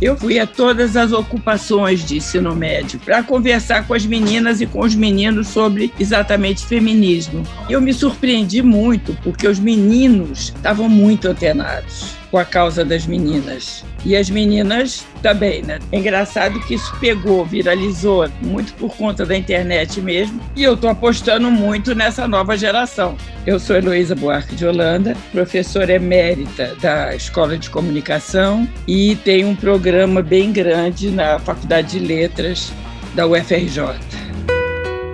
Eu fui a todas as ocupações de ensino médio para conversar com as meninas e com os meninos sobre exatamente feminismo. Eu me surpreendi muito porque os meninos estavam muito antenados com a causa das meninas. E as meninas também, né? É engraçado que isso pegou, viralizou muito por conta da internet mesmo. E eu estou apostando muito nessa nova geração. Eu sou Heloísa Buarque de Holanda, professora emérita da Escola de Comunicação e tenho um programa bem grande na Faculdade de Letras da UFRJ.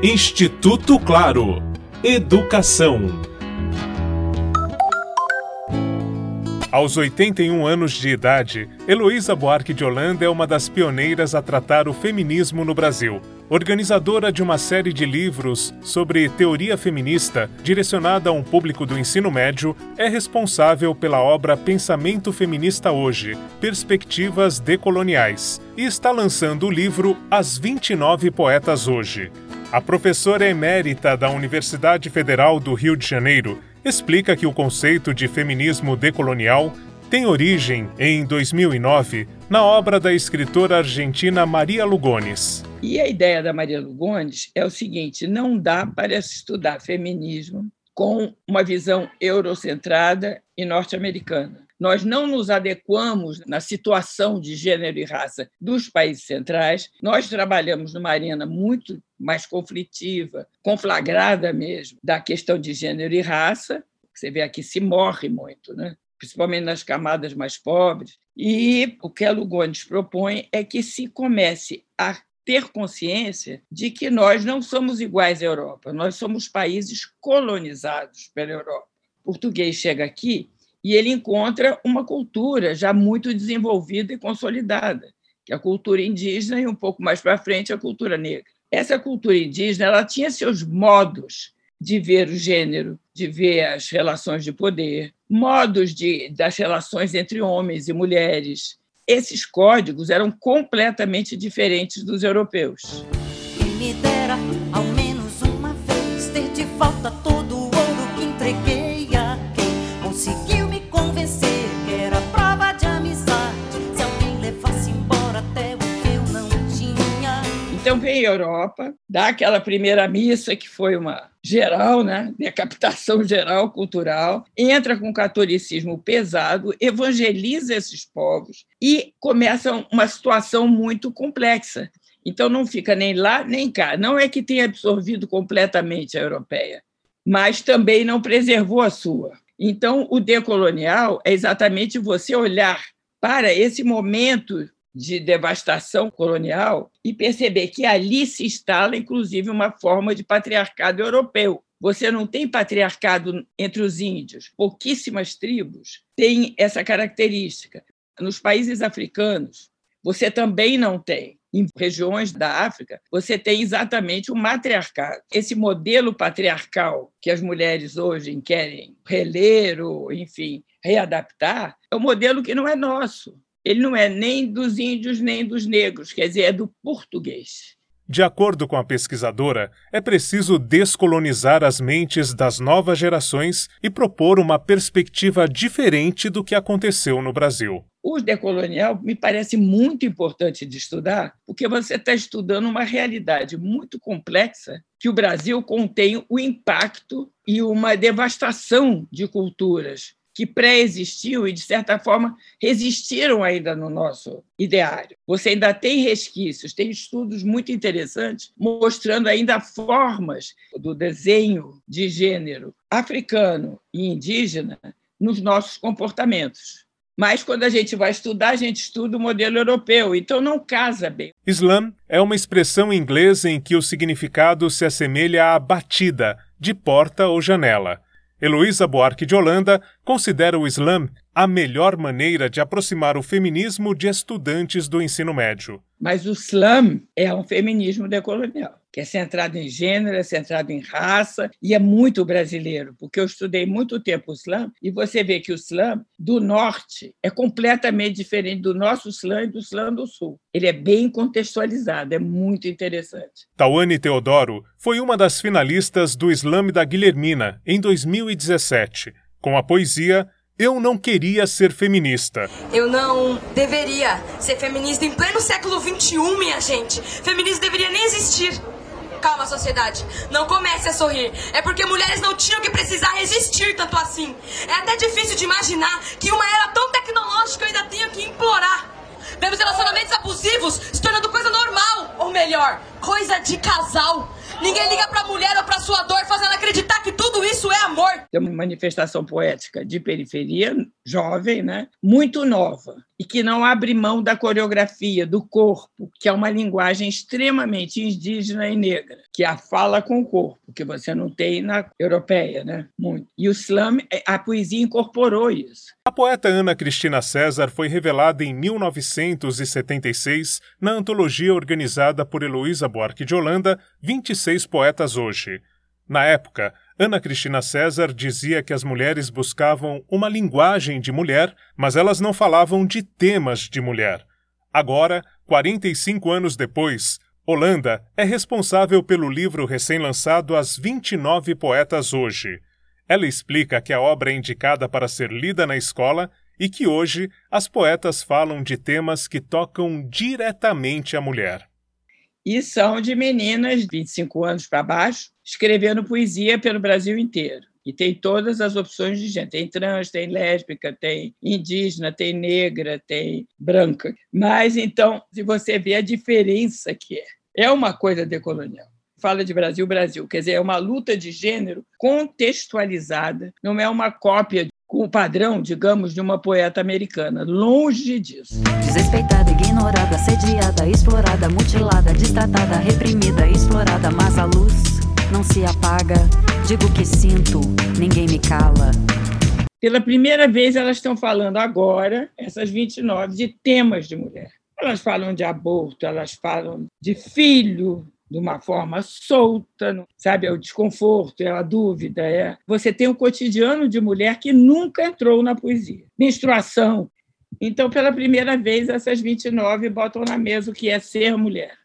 Instituto Claro. Educação. Aos 81 anos de idade, Heloísa Buarque de Holanda é uma das pioneiras a tratar o feminismo no Brasil. Organizadora de uma série de livros sobre teoria feminista direcionada a um público do ensino médio, é responsável pela obra Pensamento Feminista Hoje Perspectivas Decoloniais e está lançando o livro As 29 Poetas Hoje. A professora emérita da Universidade Federal do Rio de Janeiro explica que o conceito de feminismo decolonial tem origem em 2009 na obra da escritora argentina Maria Lugones. E a ideia da Maria Lugones é o seguinte: não dá para estudar feminismo com uma visão eurocentrada e norte-americana. Nós não nos adequamos na situação de gênero e raça dos países centrais. Nós trabalhamos numa arena muito mais conflitiva, conflagrada mesmo, da questão de gênero e raça. Você vê aqui se morre muito, né? principalmente nas camadas mais pobres. E o que a Lugones propõe é que se comece a ter consciência de que nós não somos iguais à Europa, nós somos países colonizados pela Europa. Português chega aqui e ele encontra uma cultura já muito desenvolvida e consolidada, que é a cultura indígena e um pouco mais para frente a cultura negra. Essa cultura indígena ela tinha seus modos de ver o gênero, de ver as relações de poder, modos de, das relações entre homens e mulheres. Esses códigos eram completamente diferentes dos europeus. me dera, ao A Europa, dá aquela primeira missa que foi uma geral, né, decapitação geral cultural, entra com o catolicismo pesado, evangeliza esses povos e começa uma situação muito complexa. Então não fica nem lá nem cá. Não é que tenha absorvido completamente a europeia, mas também não preservou a sua. Então o decolonial é exatamente você olhar para esse momento de devastação colonial e perceber que ali se instala, inclusive, uma forma de patriarcado europeu. Você não tem patriarcado entre os índios. Pouquíssimas tribos têm essa característica. Nos países africanos, você também não tem. Em regiões da África, você tem exatamente o matriarcado. Esse modelo patriarcal que as mulheres hoje querem reler ou, enfim, readaptar, é um modelo que não é nosso ele não é nem dos índios nem dos negros, quer dizer, é do português. De acordo com a pesquisadora, é preciso descolonizar as mentes das novas gerações e propor uma perspectiva diferente do que aconteceu no Brasil. O decolonial me parece muito importante de estudar, porque você está estudando uma realidade muito complexa que o Brasil contém o impacto e uma devastação de culturas que pré-existiu e, de certa forma, resistiram ainda no nosso ideário. Você ainda tem resquícios, tem estudos muito interessantes mostrando ainda formas do desenho de gênero africano e indígena nos nossos comportamentos. Mas quando a gente vai estudar, a gente estuda o modelo europeu, então não casa bem. Islam é uma expressão inglesa em que o significado se assemelha à batida, de porta ou janela. Heloísa Buarque de Holanda considera o Islã a melhor maneira de aproximar o feminismo de estudantes do ensino médio. Mas o Islã é um feminismo decolonial que é centrado em gênero, é centrado em raça e é muito brasileiro, porque eu estudei muito tempo o slam e você vê que o slam do norte é completamente diferente do nosso slam e do slam do sul. Ele é bem contextualizado, é muito interessante. Tawane Teodoro foi uma das finalistas do Slam da Guilhermina em 2017. Com a poesia Eu não queria ser feminista. Eu não deveria ser feminista em pleno século XXI, minha gente. Feminismo deveria nem existir. Calma, sociedade. Não comece a sorrir. É porque mulheres não tinham que precisar resistir tanto assim. É até difícil de imaginar que uma era tão tecnológica ainda tenha que implorar. Vemos relacionamentos abusivos se tornando coisa normal. Ou melhor, coisa de casal. Ninguém liga pra mulher ou pra sua dor, fazendo acreditar que tudo isso é amor. Tem uma manifestação poética de periferia, jovem, né? muito nova, e que não abre mão da coreografia, do corpo, que é uma linguagem extremamente indígena e negra, que é a fala com o corpo, que você não tem na europeia, né? Muito. E o slam, é, a poesia incorporou isso. A poeta Ana Cristina César foi revelada em 1976 na antologia organizada por Heloísa Buarque de Holanda, 26 Poetas Hoje. Na época, Ana Cristina César dizia que as mulheres buscavam uma linguagem de mulher, mas elas não falavam de temas de mulher. Agora, 45 anos depois, Holanda é responsável pelo livro recém-lançado As 29 Poetas Hoje. Ela explica que a obra é indicada para ser lida na escola e que hoje as poetas falam de temas que tocam diretamente a mulher e são de meninas de 25 anos para baixo, escrevendo poesia pelo Brasil inteiro. E tem todas as opções de gente. Tem trans, tem lésbica, tem indígena, tem negra, tem branca. Mas, então, se você vê a diferença que é, é uma coisa decolonial. Fala de Brasil, Brasil. Quer dizer, é uma luta de gênero contextualizada, não é uma cópia com o padrão, digamos, de uma poeta americana. Longe disso. Desrespeitada, ignorada, assediada, explorada, mutilada, destratada, reprimida, explorada, mas a luz não se apaga. Digo que sinto, ninguém me cala. Pela primeira vez, elas estão falando agora, essas 29, de temas de mulher. Elas falam de aborto, elas falam de filho, de uma forma solta, sabe? É o desconforto, é a dúvida. É... Você tem um cotidiano de mulher que nunca entrou na poesia. Menstruação. Então, pela primeira vez, essas 29 botam na mesa o que é ser mulher.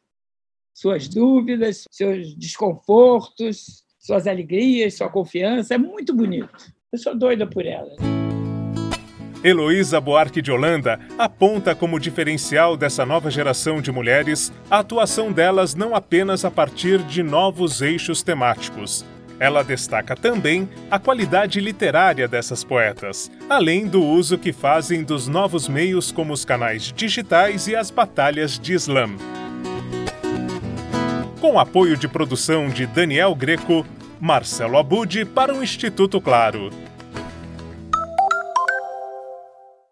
Suas dúvidas, seus desconfortos, suas alegrias, sua confiança. É muito bonito. Eu sou doida por elas. Heloísa Buarque de Holanda aponta como diferencial dessa nova geração de mulheres a atuação delas não apenas a partir de novos eixos temáticos. Ela destaca também a qualidade literária dessas poetas, além do uso que fazem dos novos meios como os canais digitais e as batalhas de slam. Com apoio de produção de Daniel Greco, Marcelo Abude para o Instituto Claro.